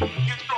you